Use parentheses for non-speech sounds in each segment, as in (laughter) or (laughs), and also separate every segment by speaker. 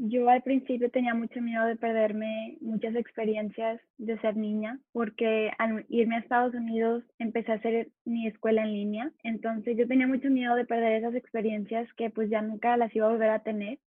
Speaker 1: Yo al principio tenía mucho miedo de perderme muchas experiencias de ser niña, porque al irme a Estados Unidos empecé a hacer mi escuela en línea, entonces yo tenía mucho miedo de perder esas experiencias que pues ya nunca las iba a volver a tener.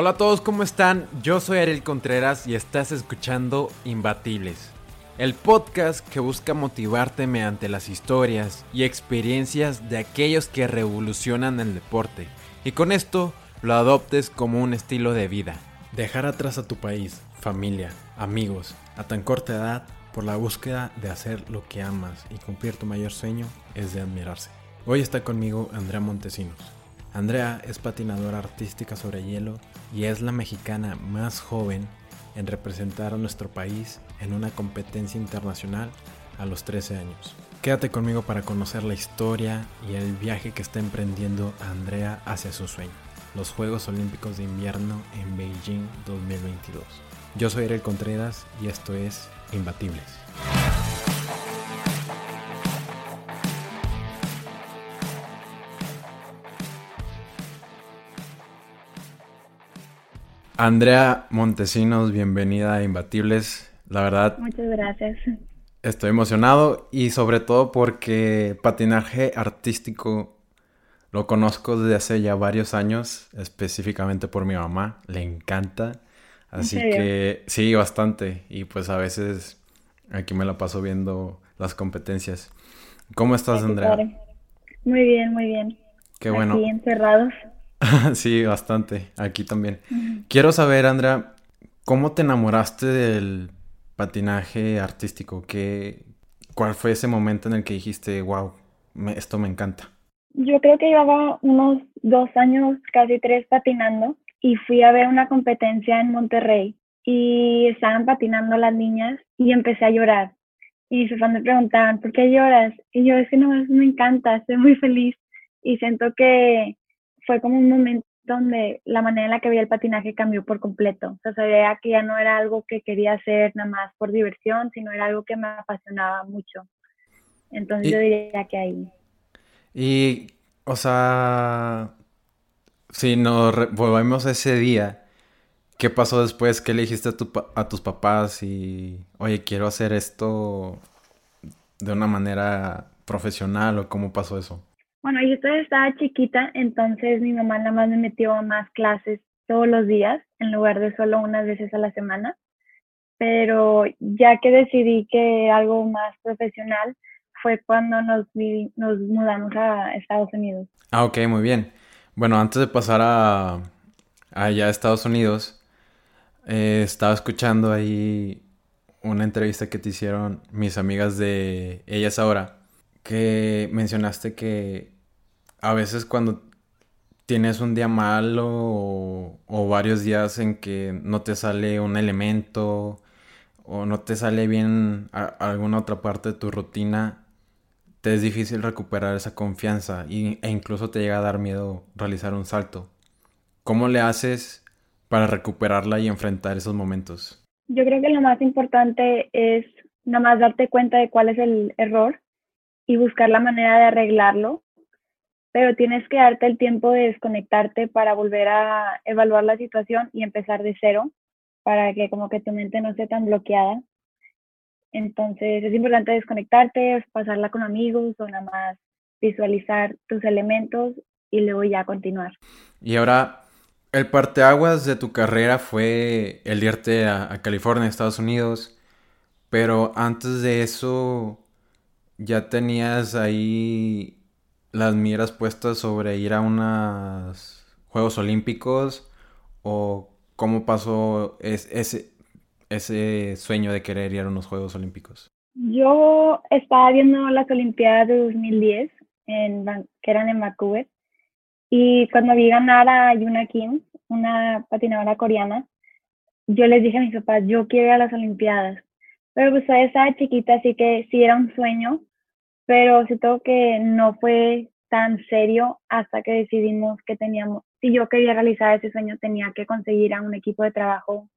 Speaker 2: Hola a todos, ¿cómo están? Yo soy Ariel Contreras y estás escuchando Imbatibles, el podcast que busca motivarte mediante las historias y experiencias de aquellos que revolucionan el deporte y con esto lo adoptes como un estilo de vida. Dejar atrás a tu país, familia, amigos, a tan corta edad por la búsqueda de hacer lo que amas y cumplir tu mayor sueño es de admirarse. Hoy está conmigo Andrea Montesinos. Andrea es patinadora artística sobre hielo y es la mexicana más joven en representar a nuestro país en una competencia internacional a los 13 años. Quédate conmigo para conocer la historia y el viaje que está emprendiendo Andrea hacia su sueño, los Juegos Olímpicos de Invierno en Beijing 2022. Yo soy Ariel Contreras y esto es Imbatibles. Andrea Montesinos, bienvenida a Imbatibles. La verdad.
Speaker 1: Muchas gracias.
Speaker 2: Estoy emocionado y sobre todo porque patinaje artístico lo conozco desde hace ya varios años, específicamente por mi mamá. Le encanta. Así que sí, bastante. Y pues a veces aquí me la paso viendo las competencias. ¿Cómo estás, Andrea?
Speaker 1: Muy bien, muy bien.
Speaker 2: Qué bueno.
Speaker 1: Aquí encerrados. (laughs)
Speaker 2: sí, bastante. Aquí también. Quiero saber, Andrea, ¿cómo te enamoraste del patinaje artístico? ¿Qué, ¿Cuál fue ese momento en el que dijiste, wow, esto me encanta?
Speaker 1: Yo creo que llevaba unos dos años, casi tres, patinando y fui a ver una competencia en Monterrey y estaban patinando las niñas y empecé a llorar. Y mis papás me preguntaban, ¿por qué lloras? Y yo, es que no, me encanta, estoy muy feliz y siento que fue como un momento donde la manera en la que veía el patinaje cambió por completo. O sea, sabía que ya no era algo que quería hacer nada más por diversión, sino era algo que me apasionaba mucho. Entonces yo diría que ahí.
Speaker 2: Y, o sea, si nos volvemos a ese día, ¿qué pasó después? ¿Qué le dijiste a, tu, a tus papás? Y, oye, quiero hacer esto de una manera profesional o cómo pasó eso?
Speaker 1: Bueno, yo todavía estaba chiquita, entonces mi mamá nada más me metió a más clases todos los días en lugar de solo unas veces a la semana. Pero ya que decidí que algo más profesional fue cuando nos, mudamos a Estados Unidos.
Speaker 2: Ah, ok, muy bien. Bueno, antes de pasar a allá a Estados Unidos, eh, estaba escuchando ahí una entrevista que te hicieron mis amigas de Ellas Ahora que mencionaste que a veces cuando tienes un día malo o, varios días en que no te sale un elemento o no te sale bien alguna otra parte de tu rutina, te es difícil recuperar esa confianza y, e incluso te llega a dar miedo realizar un salto. ¿Cómo le haces para recuperarla y enfrentar esos momentos?
Speaker 1: Yo creo que lo más importante es nada más darte cuenta de cuál es el error y buscar la manera de arreglarlo, pero tienes que darte el tiempo de desconectarte para volver a evaluar la situación y empezar de cero para que como que tu mente no esté tan bloqueada. Entonces es importante desconectarte, pasarla con amigos o nada más visualizar tus elementos y luego ya continuar.
Speaker 2: Y ahora, el parteaguas de tu carrera fue el irte a, a California, Estados Unidos, pero antes de eso, ya tenías ahí las miras puestas sobre ir a unos Juegos Olímpicos o cómo pasó ese, ese sueño de querer ir a unos Juegos Olímpicos?
Speaker 1: Yo estaba viendo las Olimpiadas de 2010 en, que eran en Vancouver y cuando vi ganar a Yuna Kim, una patinadora coreana, yo les dije a mis papás, yo quiero ir a las Olimpiadas. Pero pues todavía estaba chiquita, así que sí era un sueño, pero siento que no fue tan serio hasta que decidimos que teníamos, si yo quería realizar ese sueño, tenía que conseguir a un equipo de trabajo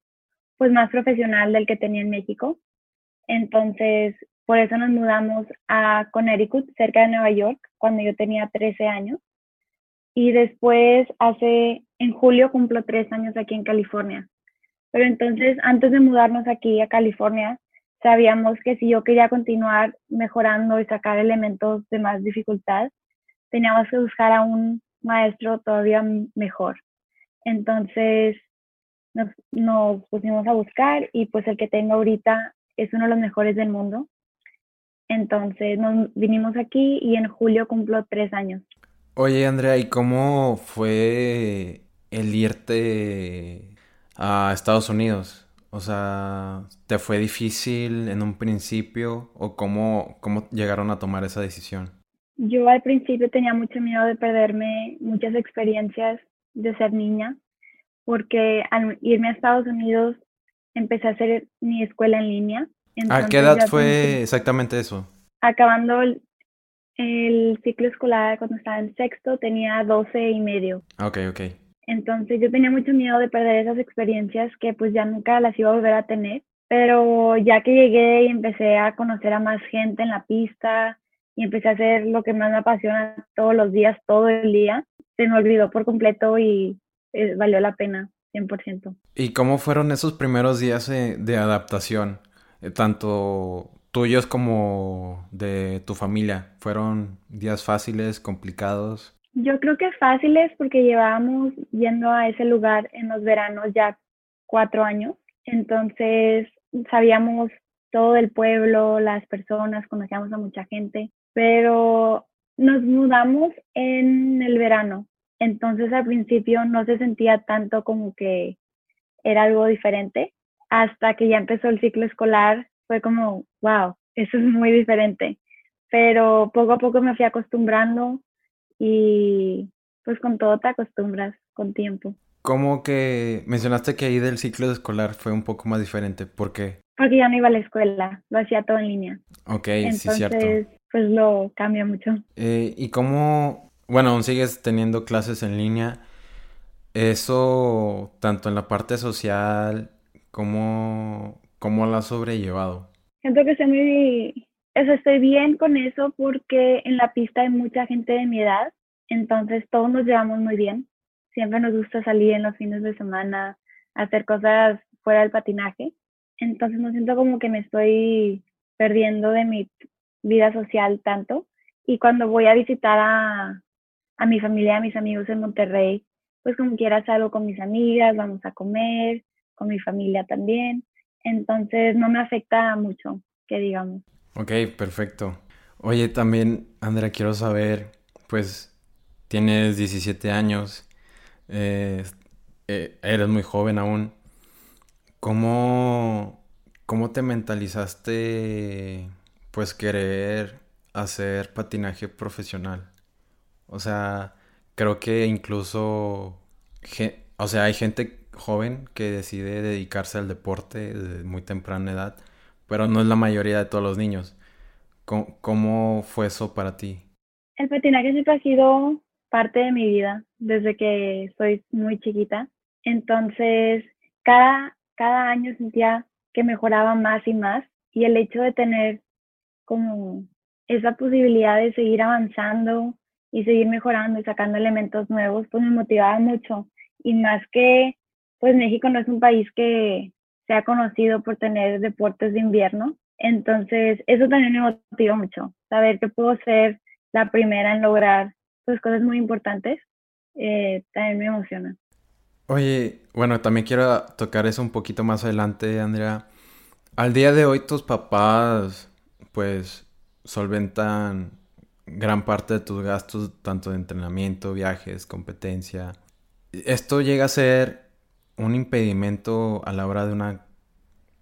Speaker 1: pues más profesional del que tenía en México. Entonces, por eso nos mudamos a Connecticut, cerca de Nueva York, cuando yo tenía 13 años. Y después, hace, en julio cumplo tres años aquí en California. Pero entonces, antes de mudarnos aquí a California, sabíamos que si yo quería continuar mejorando y sacar elementos de más dificultad, teníamos que buscar a un maestro todavía mejor. Entonces nos, pusimos a buscar y pues el que tengo ahorita es uno de los mejores del mundo. Entonces nos vinimos aquí y en julio cumplo tres años.
Speaker 2: Oye Andrea, ¿y cómo fue el irte a Estados Unidos? O sea, ¿te fue difícil en un principio o cómo, cómo llegaron a tomar esa decisión?
Speaker 1: Yo al principio tenía mucho miedo de perderme muchas experiencias de ser niña, porque al irme a Estados Unidos empecé a hacer mi escuela en línea.
Speaker 2: ¿A qué edad fue exactamente eso?
Speaker 1: Acabando el, ciclo escolar, cuando estaba en sexto, tenía 12 y medio.
Speaker 2: Ok, ok.
Speaker 1: Entonces yo tenía mucho miedo de perder esas experiencias que pues ya nunca las iba a volver a tener. Pero ya que llegué y empecé a conocer a más gente en la pista y empecé a hacer lo que más me apasiona todos los días, todo el día, se me olvidó por completo y eh, valió la pena, 100%.
Speaker 2: ¿Y cómo fueron esos primeros días de adaptación? Eh, tanto tuyos como de tu familia. ¿Fueron días fáciles, complicados?
Speaker 1: Yo creo que fáciles porque llevábamos yendo a ese lugar en los veranos ya cuatro años. Entonces sabíamos todo el pueblo, las personas, conocíamos a mucha gente, pero nos mudamos en el verano. Entonces al principio no se sentía tanto como que era algo diferente. Hasta que ya empezó el ciclo escolar, fue como, wow, eso es muy diferente. Pero poco a poco me fui acostumbrando y pues con todo te acostumbras con tiempo.
Speaker 2: ¿Cómo que mencionaste que ahí del ciclo escolar fue un poco más diferente? ¿Por qué?
Speaker 1: Porque ya no iba a la escuela, lo hacía todo en línea.
Speaker 2: Ok, sí, cierto.
Speaker 1: pues lo cambia mucho.
Speaker 2: Eh, ¿Y cómo, bueno, aún sigues teniendo clases en línea? Eso, tanto en la parte social, ¿cómo, cómo lo has sobrellevado?
Speaker 1: Siento que estoy muy eso estoy bien con eso porque en la pista hay mucha gente de mi edad, entonces todos nos llevamos muy bien. Siempre nos gusta salir en los fines de semana, hacer cosas fuera del patinaje. Entonces no siento como que me estoy perdiendo de mi vida social tanto. Y cuando voy a visitar a, a mi familia, a mis amigos en Monterrey, pues como quiera salgo con mis amigas, vamos a comer, con mi familia también. Entonces no me afecta mucho, que digamos.
Speaker 2: Ok, perfecto. Oye, también, Andrea, quiero saber, pues, tienes 17 años, eh, eh, eres muy joven aún. ¿Cómo, ¿Cómo te mentalizaste, pues, querer hacer patinaje profesional? O sea, creo que incluso, o sea, hay gente joven que decide dedicarse al deporte de muy temprana edad pero no es la mayoría de todos los niños. ¿Cómo, fue eso para ti?
Speaker 1: El patinaje siempre ha sido parte de mi vida desde que soy muy chiquita. Entonces, cada, cada año sentía que mejoraba más y más y el hecho de tener como esa posibilidad de seguir avanzando y seguir mejorando y sacando elementos nuevos, pues me motivaba mucho. Y más que, pues México no es un país que se ha conocido por tener deportes de invierno. Entonces, eso también me motiva mucho, saber que puedo ser la primera en lograr pues, cosas muy importantes, eh, también me emociona.
Speaker 2: Oye, bueno, también quiero tocar eso un poquito más adelante, Andrea. Al día de hoy tus papás, pues, solventan gran parte de tus gastos, tanto de entrenamiento, viajes, competencia. ¿Esto llega a ser un impedimento a la hora de una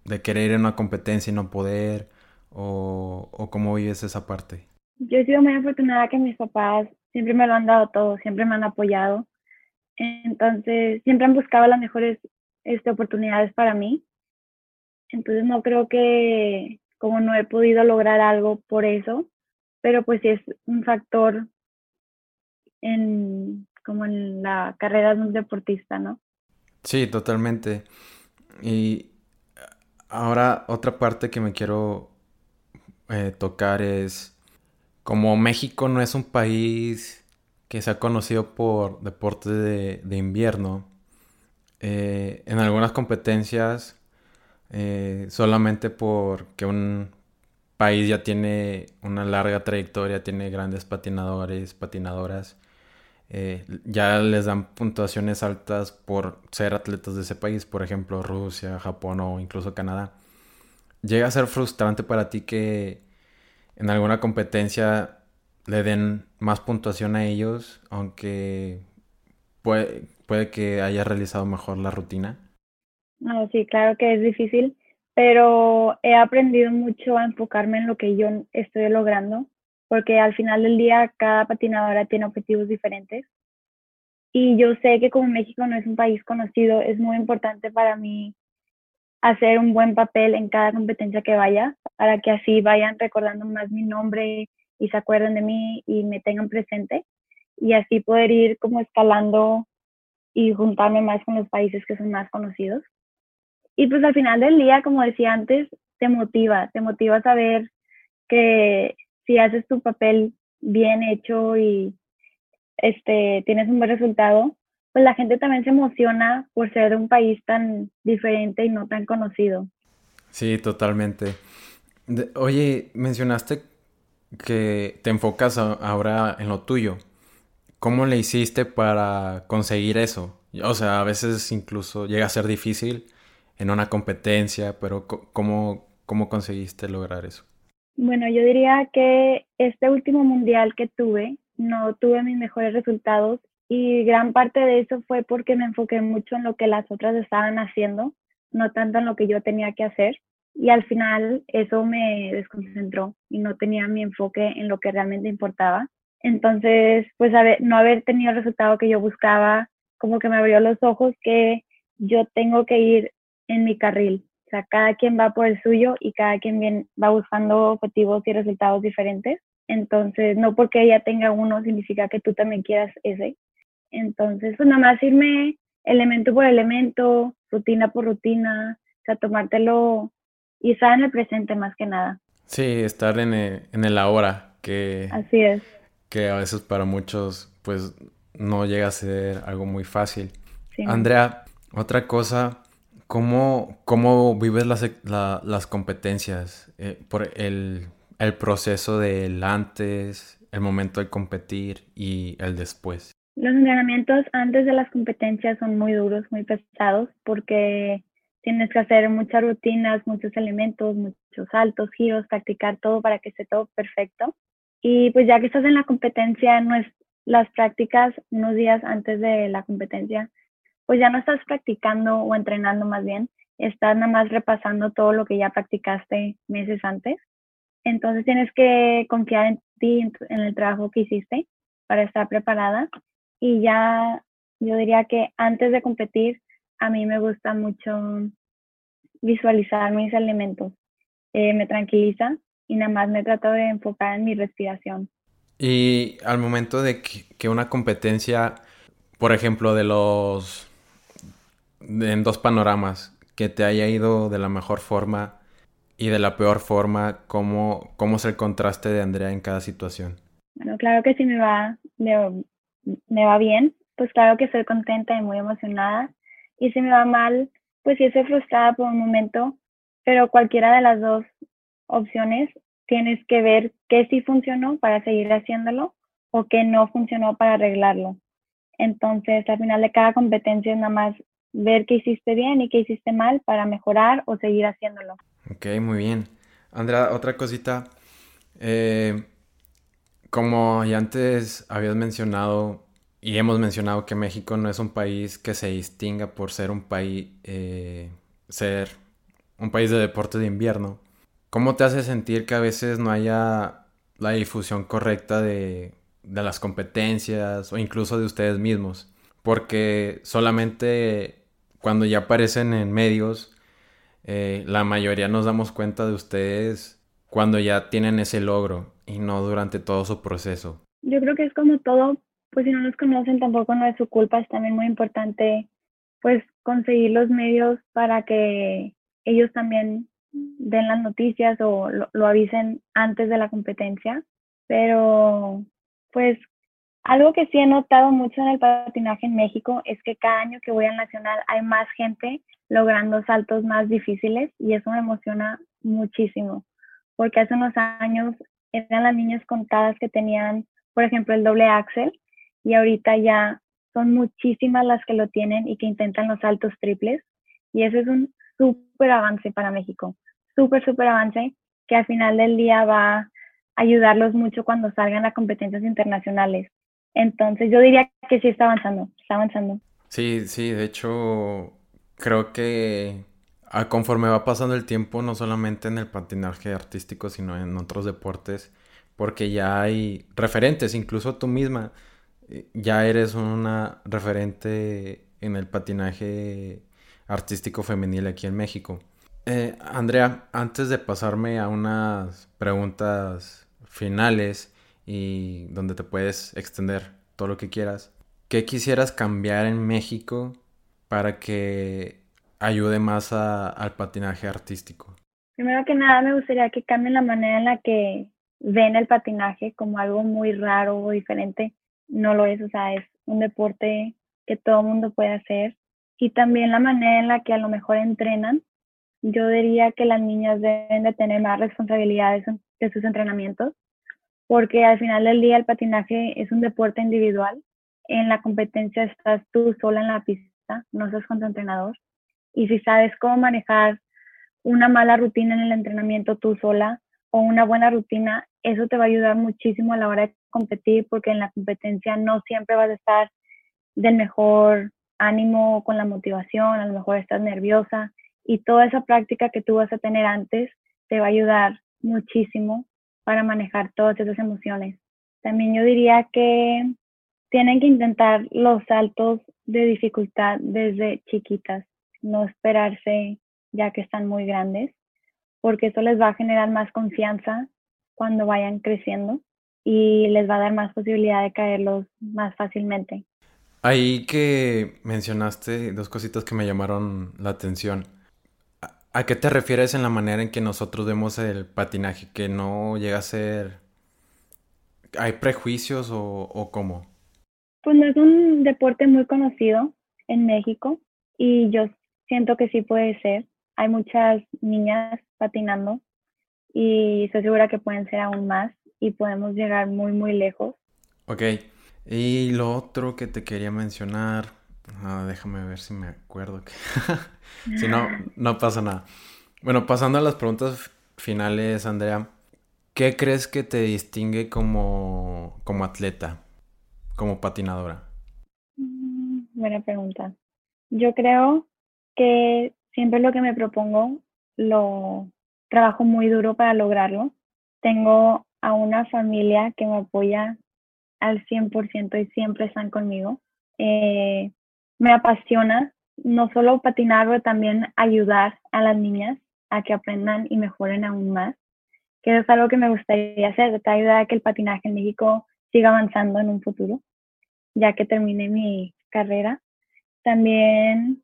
Speaker 2: de querer ir a una competencia y no poder o, o cómo vives esa parte?
Speaker 1: Yo he sido muy afortunada que mis papás siempre me lo han dado todo, siempre me han apoyado. Entonces, siempre han buscado las mejores este, oportunidades para mí. Entonces, no creo que como no he podido lograr algo por eso, pero pues sí es un factor en como en la carrera de un deportista, ¿no?
Speaker 2: Sí, totalmente. Y Ahora, otra parte que me quiero eh, tocar es, como México no es un país que se ha conocido por deportes de, invierno, eh, en algunas competencias, eh, solamente porque un país ya tiene una larga trayectoria, tiene grandes patinadores, patinadoras, eh, ya les dan puntuaciones altas por ser atletas de ese país, por ejemplo Rusia, Japón o incluso Canadá. Llega a ser frustrante para ti que en alguna competencia le den más puntuación a ellos, aunque puede, puede que haya realizado mejor la rutina.
Speaker 1: No, sí, claro que es difícil, pero he aprendido mucho a enfocarme en lo que yo estoy logrando porque al final del día cada patinadora tiene objetivos diferentes. Y yo sé que como México no es un país conocido, es muy importante para mí hacer un buen papel en cada competencia que vaya, para que así vayan recordando más mi nombre y se acuerden de mí y me tengan presente. Y así poder ir como escalando y juntarme más con los países que son más conocidos. Y pues al final del día, como decía antes, te motiva, te motiva saber que si haces tu papel bien hecho y este, tienes un buen resultado, pues la gente también se emociona por ser de un país tan diferente y no tan conocido.
Speaker 2: Sí, totalmente. oye, mencionaste que te enfocas ahora en lo tuyo. ¿Cómo le hiciste para conseguir eso? O sea, a veces incluso llega a ser difícil en una competencia, pero ¿cómo, cómo conseguiste lograr eso?
Speaker 1: Bueno, yo diría que este último mundial que tuve, no tuve mis mejores resultados y gran parte de eso fue porque me enfoqué mucho en lo que las otras estaban haciendo, no tanto en lo que yo tenía que hacer. Y al final eso me desconcentró y no tenía mi enfoque en lo que realmente importaba. Entonces, pues no haber tenido el resultado que yo buscaba, como que me abrió los ojos que yo tengo que ir en mi carril, o sea, cada quien va por el suyo y cada quien va buscando objetivos y resultados diferentes. Entonces, no porque ella tenga uno significa que tú también quieras ese. Entonces, pues nada más irme elemento por elemento, rutina por rutina, o sea, tomártelo y estar en el presente más que nada.
Speaker 2: Sí, estar en el, en el ahora, que...
Speaker 1: Así es.
Speaker 2: Que a veces para muchos, pues, no llega a ser algo muy fácil. Andrea, otra cosa ¿Cómo, cómo vives las, las competencias? Eh, por el, el, proceso del antes, el momento de competir y el después.
Speaker 1: Los entrenamientos antes de las competencias son muy duros, muy pesados, porque tienes que hacer muchas rutinas, muchos elementos, muchos saltos, giros, practicar todo para que esté todo perfecto. Y pues ya que estás en la competencia, no es, las prácticas unos días antes de la competencia pues ya no estás practicando o entrenando más bien, estás nada más repasando todo lo que ya practicaste meses antes. Entonces tienes que confiar en ti, en el trabajo que hiciste para estar preparada. Y ya yo diría que antes de competir, a mí me gusta mucho visualizar mis elementos. Eh, me tranquiliza y nada más me trato de enfocar en mi respiración.
Speaker 2: Y al momento de que una competencia, por ejemplo, de los en dos panoramas, que te haya ido de la mejor forma y de la peor forma, ¿cómo, cómo es el contraste de Andrea en cada situación?
Speaker 1: Bueno, claro que si me va, me, me va bien, pues claro que estoy contenta y muy emocionada. Y si me va mal, pues sí estoy frustrada por un momento, pero cualquiera de las dos opciones tienes que ver qué sí funcionó para seguir haciéndolo o qué no funcionó para arreglarlo. Entonces, al final de cada competencia es nada más ver qué hiciste bien y qué hiciste mal para mejorar o seguir haciéndolo.
Speaker 2: Ok, muy bien. Andrea, otra cosita. Eh, como ya antes habías mencionado y hemos mencionado que México no es un país que se distinga por ser un país, eh, ser un país de deporte de invierno. ¿Cómo te hace sentir que a veces no haya la difusión correcta de, de las competencias o incluso de ustedes mismos? Porque solamente cuando ya aparecen en medios, eh, la mayoría nos damos cuenta de ustedes cuando ya tienen ese logro y no durante todo su proceso.
Speaker 1: Yo creo que es como todo, pues si no los conocen tampoco no es su culpa, es también muy importante pues conseguir los medios para que ellos también den las noticias o lo, avisen antes de la competencia. Pero pues algo que sí he notado mucho en el patinaje en México es que cada año que voy al nacional hay más gente logrando saltos más difíciles y eso me emociona muchísimo, porque hace unos años eran las niñas contadas que tenían, por ejemplo, el doble axel y ahorita ya son muchísimas las que lo tienen y que intentan los saltos triples y eso es un súper avance para México, súper, súper avance que al final del día va a ayudarlos mucho cuando salgan a competencias internacionales. Entonces yo diría que sí está avanzando, está avanzando.
Speaker 2: Sí, sí, de hecho creo que conforme va pasando el tiempo, no solamente en el patinaje artístico, sino en otros deportes, porque ya hay referentes, incluso tú misma, eh, ya eres una referente en el patinaje artístico femenil aquí en México. Eh, Andrea, antes de pasarme a unas preguntas finales y donde te puedes extender todo lo que quieras, ¿qué quisieras cambiar en México para que ayude más al patinaje artístico?
Speaker 1: Primero que nada, me gustaría que cambien la manera en la que ven el patinaje como algo muy raro o diferente. No lo es, o sea, es un deporte que todo mundo puede hacer y también la manera en la que a lo mejor entrenan. Yo diría que las niñas deben de tener más responsabilidades de sus entrenamientos, porque al final del día el patinaje es un deporte individual. En la competencia estás tú sola en la pista, no estás con tu entrenador. Y si sabes cómo manejar una mala rutina en el entrenamiento tú sola o una buena rutina, eso te va a ayudar muchísimo a la hora de competir, porque en la competencia no siempre vas a estar del mejor ánimo, con la motivación, a lo mejor estás nerviosa y toda esa práctica que tú vas a tener antes te va a ayudar muchísimo para manejar todas esas emociones. También yo diría que tienen que intentar los saltos de dificultad desde chiquitas, no esperarse ya que están muy grandes, porque eso les va a generar más confianza cuando vayan creciendo y les va a dar más posibilidad de caerlos más fácilmente.
Speaker 2: Ahí que mencionaste dos cositas que me llamaron la atención. ¿A qué te refieres en la manera en que nosotros vemos el patinaje? ¿Que no llega a ser... ¿Hay prejuicios o, o cómo?
Speaker 1: Pues no es un deporte muy conocido en México y yo siento que sí puede ser. Hay muchas niñas patinando y estoy segura que pueden ser aún más y podemos llegar muy, muy lejos.
Speaker 2: Ok. Y lo otro que te quería mencionar, ah, déjame ver si me acuerdo que... (laughs) si no, no pasa nada. Bueno, pasando a las preguntas finales, Andrea, ¿qué crees que te distingue como, como atleta, como patinadora?
Speaker 1: Mm, buena pregunta. Yo creo que siempre lo que me propongo lo trabajo muy duro para lograrlo. Tengo a una familia que me apoya al 100% y siempre están conmigo. Eh, me apasiona no solo patinar, pero también ayudar a las niñas a que aprendan y mejoren aún más, que es algo que me gustaría hacer, te ayudar a que el patinaje en México siga avanzando en un futuro, ya que termine mi carrera. También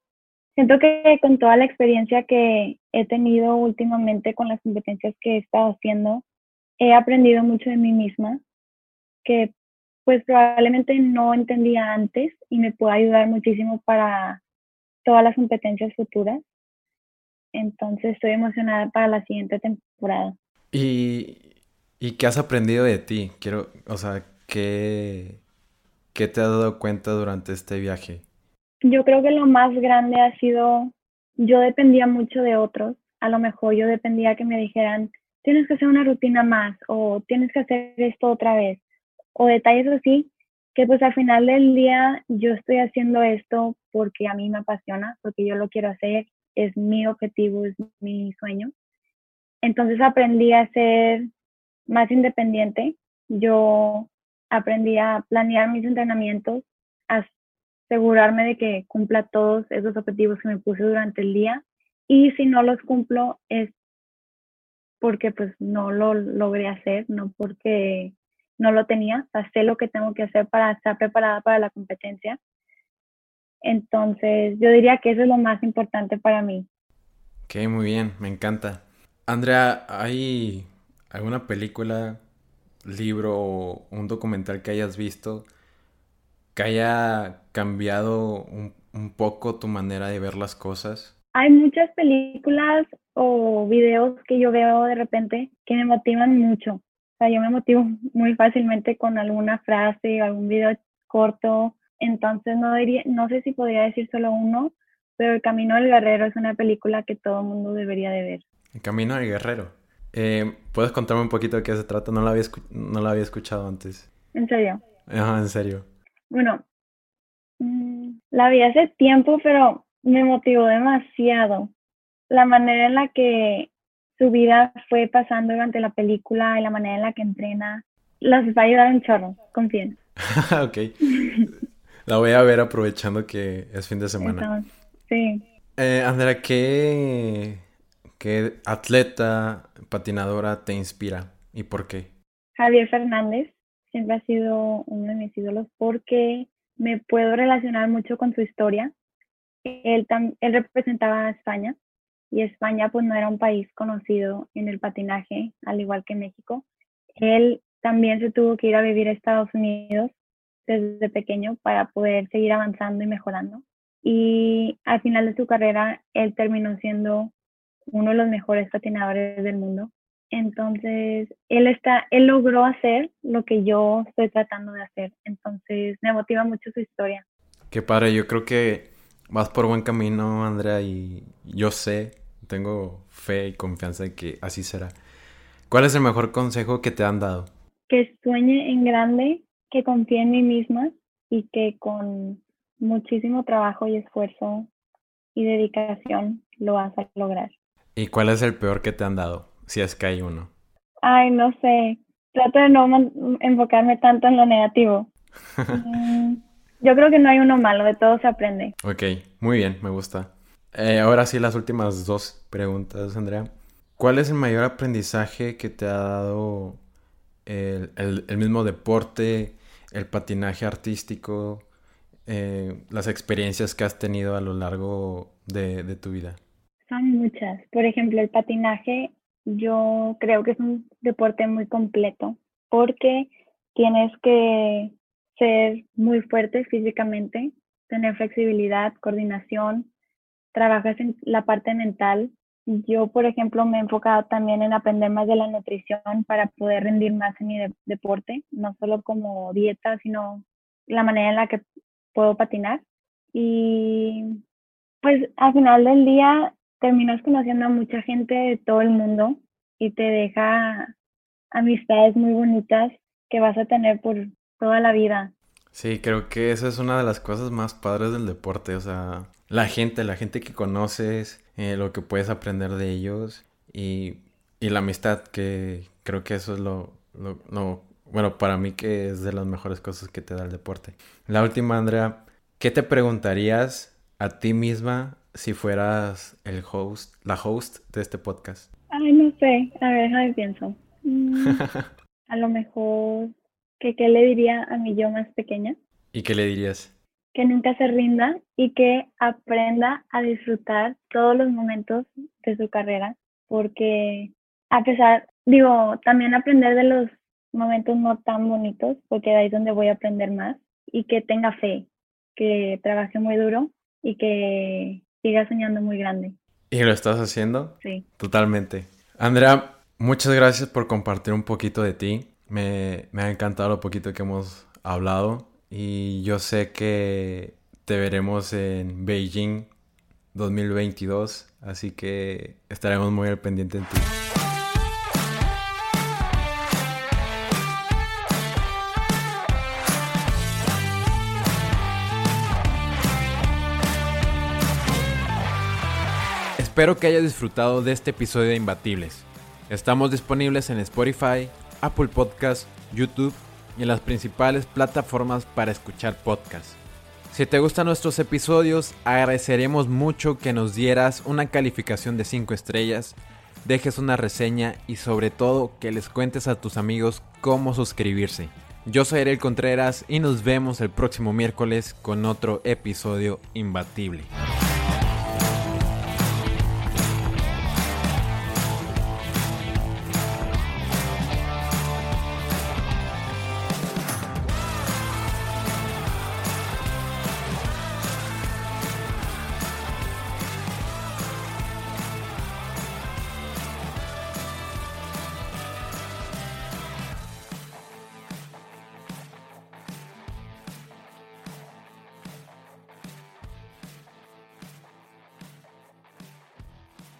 Speaker 1: siento que con toda la experiencia que he tenido últimamente con las competencias que he estado haciendo, he aprendido mucho de mí misma, que pues probablemente no entendía antes y me puede ayudar muchísimo para todas las competencias futuras. Entonces estoy emocionada para la siguiente temporada.
Speaker 2: ¿Y, y qué has aprendido de ti? Quiero, o sea, ¿qué, ¿qué te has dado cuenta durante este viaje?
Speaker 1: Yo creo que lo más grande ha sido, yo dependía mucho de otros. A lo mejor yo dependía que me dijeran, tienes que hacer una rutina más o tienes que hacer esto otra vez o detalles así, que pues al final del día yo estoy haciendo esto porque a mí me apasiona, porque yo lo quiero hacer, es mi objetivo, es mi sueño. Entonces aprendí a ser más independiente, yo aprendí a planear mis entrenamientos, a asegurarme de que cumpla todos esos objetivos que me puse durante el día y si no los cumplo es porque pues no lo logré hacer, no porque no lo tenía, o sé lo que tengo que hacer para estar preparada para la competencia. Entonces, yo diría que eso es lo más importante para mí.
Speaker 2: Ok, muy bien, me encanta. Andrea, ¿hay alguna película, libro o un documental que hayas visto que haya cambiado un, un poco tu manera de ver las cosas?
Speaker 1: Hay muchas películas o videos que yo veo de repente que me motivan mucho. O sea, yo me motivo muy fácilmente con alguna frase o algún video corto. Entonces no diría, no sé si podría decir solo uno, pero El Camino del Guerrero es una película que todo el mundo debería de ver.
Speaker 2: El Camino del Guerrero. Eh, ¿Puedes contarme un poquito de qué se trata? No la había, no la había escuchado antes.
Speaker 1: ¿En serio?
Speaker 2: Ajá, en serio.
Speaker 1: Bueno, mm, la vi hace tiempo, pero me motivó demasiado. La manera en la que su vida fue pasando durante la película y la manera en la que entrena, las va a ayudar un chorro, confíen. (laughs)
Speaker 2: ok. La voy a ver aprovechando que es fin de semana.
Speaker 1: sí.
Speaker 2: Eh, Andrea, ¿qué, ¿qué atleta, patinadora te inspira y por qué?
Speaker 1: Javier Fernández siempre ha sido uno de mis ídolos porque me puedo relacionar mucho con su historia. Él, él representaba a España y España pues no era un país conocido en el patinaje, al igual que México. Él también se tuvo que ir a vivir a Estados Unidos desde pequeño para poder seguir avanzando y mejorando. Y al final de su carrera, él terminó siendo uno de los mejores patinadores del mundo. Entonces, él está, él logró hacer lo que yo estoy tratando de hacer. Entonces, me motiva mucho su historia.
Speaker 2: Qué padre, yo creo que vas por buen camino, Andrea, y yo sé, tengo fe y confianza de que así será. ¿Cuál es el mejor consejo que te han dado?
Speaker 1: Que sueñe en grande que confíe en mí misma y que con muchísimo trabajo y esfuerzo y dedicación lo vas a lograr.
Speaker 2: ¿Y cuál es el peor que te han dado? Si es que hay uno.
Speaker 1: Ay, no sé. Trato de no enfocarme tanto en lo negativo. (laughs) Mm, yo creo que no hay uno malo, de todo se aprende.
Speaker 2: Ok, muy bien, me gusta. Eh, ahora sí, las últimas dos preguntas, Andrea. ¿Cuál es el mayor aprendizaje que te ha dado el, el mismo deporte, el patinaje artístico, eh, las experiencias que has tenido a lo largo de, de tu vida?
Speaker 1: Son muchas. Por ejemplo, el patinaje yo creo que es un deporte muy completo porque tienes que ser muy fuerte físicamente, tener flexibilidad, coordinación, trabajas en la parte mental. Yo, por ejemplo, me he enfocado también en aprender más de la nutrición para poder rendir más en mi deporte, no solo como dieta, sino la manera en la que puedo patinar. Y pues al final del día terminas conociendo a mucha gente de todo el mundo y te deja amistades muy bonitas que vas a tener por toda la vida.
Speaker 2: Sí, creo que esa es una de las cosas más padres del deporte, o sea, la gente, la gente que conoces, eh, lo que puedes aprender de ellos y, y, la amistad, que creo que eso es lo, lo, lo, bueno, para mí que es de las mejores cosas que te da el deporte. La última, Andrea, ¿qué te preguntarías a ti misma si fueras el host, la host de este podcast?
Speaker 1: Ay, no sé, a ver, a ver, pienso. (laughs) Mm, a lo mejor, ¿qué, ¿qué le diría a mi yo más pequeña?
Speaker 2: ¿Y qué le dirías?
Speaker 1: Que nunca se rinda y que aprenda a disfrutar todos los momentos de su carrera, porque a pesar, digo, también aprender de los momentos no tan bonitos, porque de ahí es donde voy a aprender más, y que tenga fe, que trabaje muy duro y que siga soñando muy grande.
Speaker 2: ¿Y lo estás haciendo?
Speaker 1: Sí.
Speaker 2: Totalmente. Andrea, muchas gracias por compartir un poquito de ti. Me, ha encantado lo poquito que hemos hablado y yo sé que te veremos en Beijing 2022, así que estaremos muy al pendiente en ti. Espero que hayas disfrutado de este episodio de Imbatibles. Estamos disponibles en Spotify, Apple Podcast, YouTube y en las principales plataformas para escuchar podcasts. Si te gustan nuestros episodios, agradeceremos mucho que nos dieras una calificación de 5 estrellas, dejes una reseña y sobre todo que les cuentes a tus amigos cómo suscribirse. Yo soy Ariel Contreras y nos vemos el próximo miércoles con otro episodio imbatible.